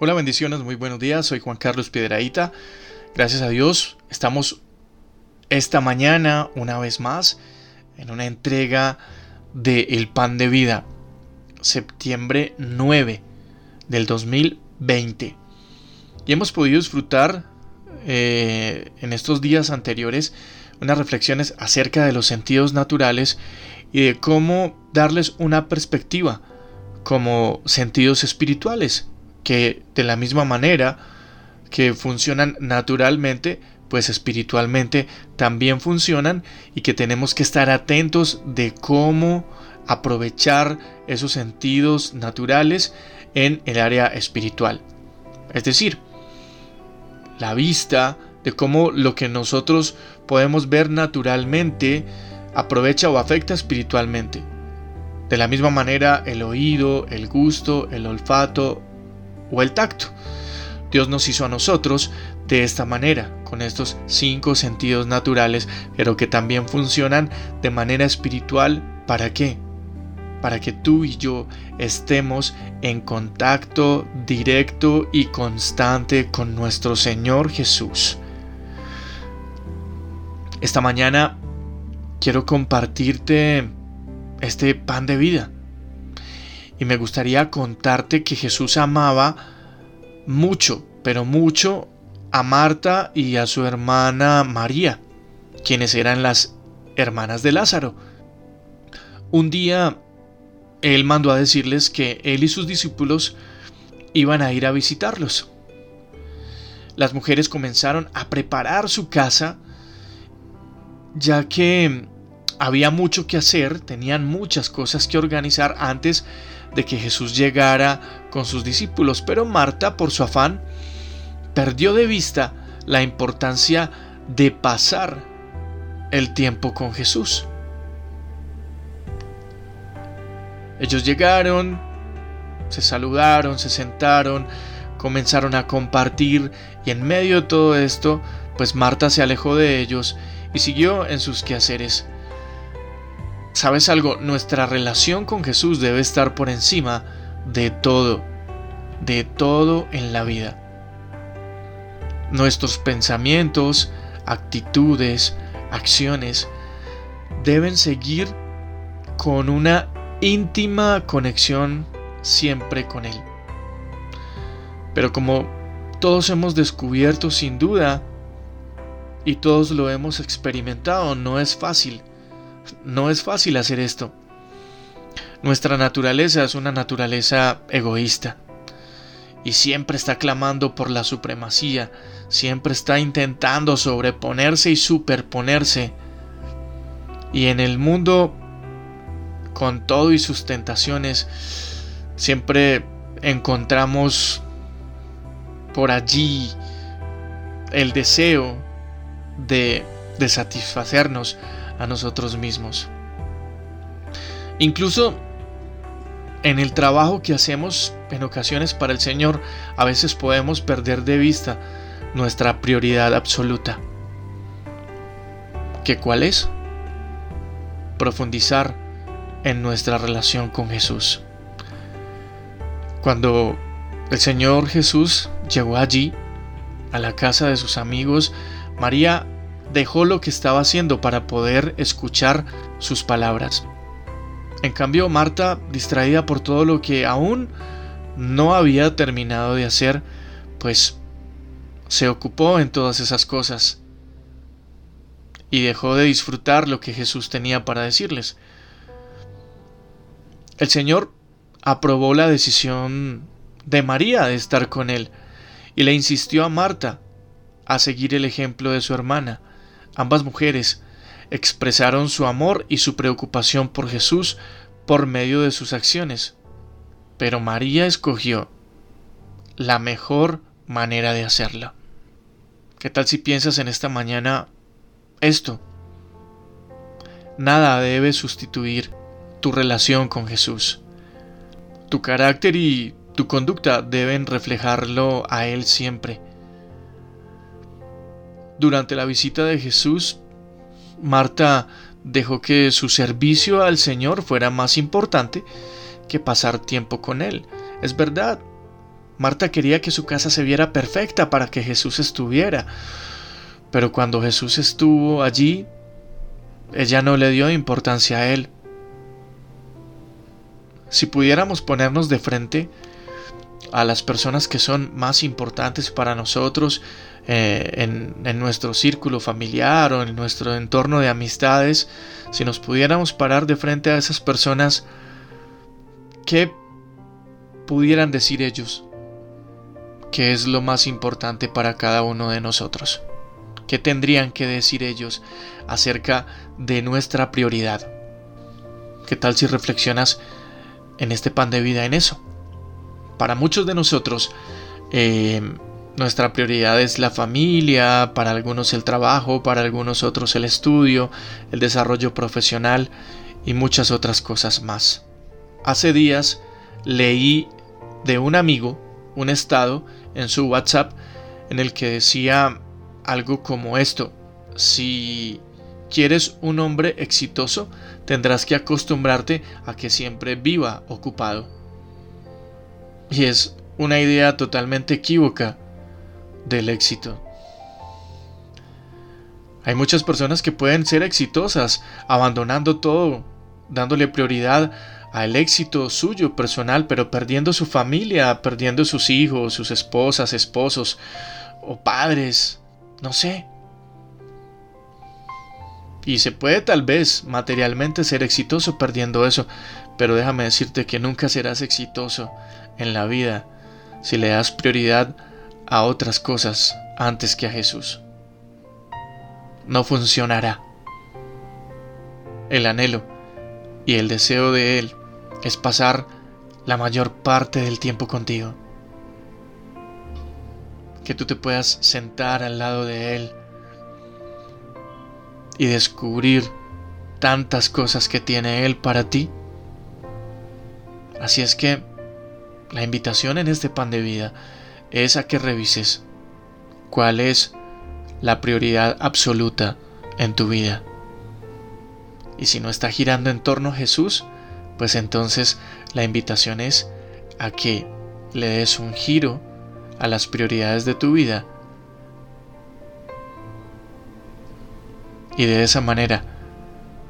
Hola, bendiciones, muy buenos días. Soy Juan Carlos Piedraíta. Gracias a Dios, estamos esta mañana una vez más en una entrega de El Pan de Vida, septiembre 9 del 2020. Y hemos podido disfrutar eh, en estos días anteriores unas reflexiones acerca de los sentidos naturales y de cómo darles una perspectiva como sentidos espirituales que de la misma manera que funcionan naturalmente, pues espiritualmente también funcionan y que tenemos que estar atentos de cómo aprovechar esos sentidos naturales en el área espiritual. Es decir, la vista, de cómo lo que nosotros podemos ver naturalmente aprovecha o afecta espiritualmente. De la misma manera, el oído, el gusto, el olfato, o el tacto. Dios nos hizo a nosotros de esta manera, con estos cinco sentidos naturales, pero que también funcionan de manera espiritual. ¿Para qué? Para que tú y yo estemos en contacto directo y constante con nuestro Señor Jesús. Esta mañana quiero compartirte este pan de vida y me gustaría contarte que Jesús amaba mucho, pero mucho a Marta y a su hermana María, quienes eran las hermanas de Lázaro. Un día él mandó a decirles que él y sus discípulos iban a ir a visitarlos. Las mujeres comenzaron a preparar su casa, ya que había mucho que hacer, tenían muchas cosas que organizar antes de que Jesús llegara con sus discípulos, pero Marta, por su afán, perdió de vista la importancia de pasar el tiempo con Jesús. Ellos llegaron, se saludaron, se sentaron, comenzaron a compartir y en medio de todo esto, pues Marta se alejó de ellos y siguió en sus quehaceres ¿Sabes algo? Nuestra relación con Jesús debe estar por encima de todo, de todo en la vida. Nuestros pensamientos, actitudes, acciones deben seguir con una íntima conexión siempre con Él. Pero como todos hemos descubierto sin duda y todos lo hemos experimentado, no es fácil no es fácil hacer esto. Nuestra naturaleza es una naturaleza egoísta y siempre está clamando por la supremacía, siempre está intentando sobreponerse y superponerse. Y en el mundo, con todo y sus tentaciones, siempre encontramos por allí el deseo de, satisfacernos a nosotros mismos. Incluso en el trabajo que hacemos en ocasiones para el Señor, a veces podemos perder de vista nuestra prioridad absoluta. ¿Qué cuál es? Profundizar en nuestra relación con Jesús. Cuando el Señor Jesús llegó allí, a la casa de sus amigos, María dejó lo que estaba haciendo para poder escuchar sus palabras. En cambio, Marta, distraída por todo lo que aún no había terminado de hacer, pues se ocupó en todas esas cosas y dejó de disfrutar lo que Jesús tenía para decirles. El Señor aprobó la decisión de María de estar con él y le insistió a Marta a seguir el ejemplo de su hermana. Ambas mujeres expresaron su amor y su preocupación por Jesús por medio de sus acciones. Pero María escogió la mejor manera de hacerla. ¿Qué tal si piensas en esta mañana esto? Nada debe sustituir tu relación con Jesús. Tu carácter y tu conducta deben reflejarlo a Él siempre. Durante la visita de Jesús, Marta dejó que su servicio al Señor fuera más importante que pasar tiempo con Él. Es verdad, Marta quería que su casa se viera perfecta para que Jesús estuviera. Pero cuando Jesús estuvo allí, ella no le dio importancia a él. Si pudiéramos ponernos de frente a las personas que son más importantes para nosotros eh, en, nuestro círculo familiar o en nuestro entorno de amistades, si nos pudiéramos parar de frente a esas personas, ¿qué pudieran decir ellos? ¿Qué es lo más importante para cada uno de nosotros? ¿Qué tendrían que decir ellos acerca de nuestra prioridad? ¿Qué tal si reflexionas en este pan de vida en eso? Para muchos de nosotros, eh, nuestra prioridad es la familia, para algunos el trabajo, para algunos otros el estudio, el desarrollo profesional y muchas otras cosas más. Hace días leí de un amigo un estado en su WhatsApp en el que decía algo como esto. Si quieres un hombre exitoso, tendrás que acostumbrarte a que siempre viva ocupado. Y es una idea totalmente equívoca del éxito. Hay muchas personas que pueden ser exitosas abandonando todo, dándole prioridad al éxito suyo personal, pero perdiendo su familia, perdiendo sus hijos, sus esposas, esposos o padres, no sé. Y se puede tal vez materialmente ser exitoso perdiendo eso, pero déjame decirte que nunca serás exitoso en la vida si le das prioridad a otras cosas antes que a Jesús. No funcionará. El anhelo y el deseo de Él es pasar la mayor parte del tiempo contigo. Que tú te puedas sentar al lado de Él y descubrir tantas cosas que tiene Él para ti. Así es que la invitación en este pan de vida es a que revises cuál es la prioridad absoluta en tu vida. Y si no está girando en torno a Jesús, pues entonces la invitación es a que le des un giro a las prioridades de tu vida y de esa manera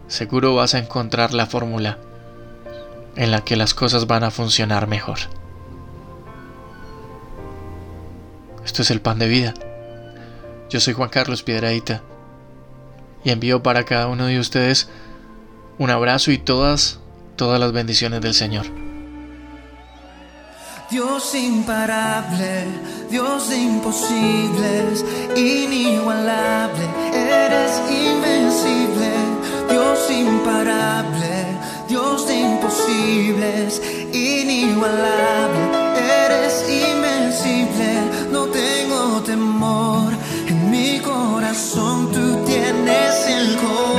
seguro vas a encontrar la fórmula en la que las cosas van a funcionar mejor. Esto es el pan de vida. Yo soy Juan Carlos Piedraíta y envío para cada uno de ustedes un abrazo y todas todas las bendiciones del Señor. Dios imparable, Dios de imposibles, inigualable, eres invencible. Dios imparable, Dios de imposibles, inigualable corazón tú tienes el corazón.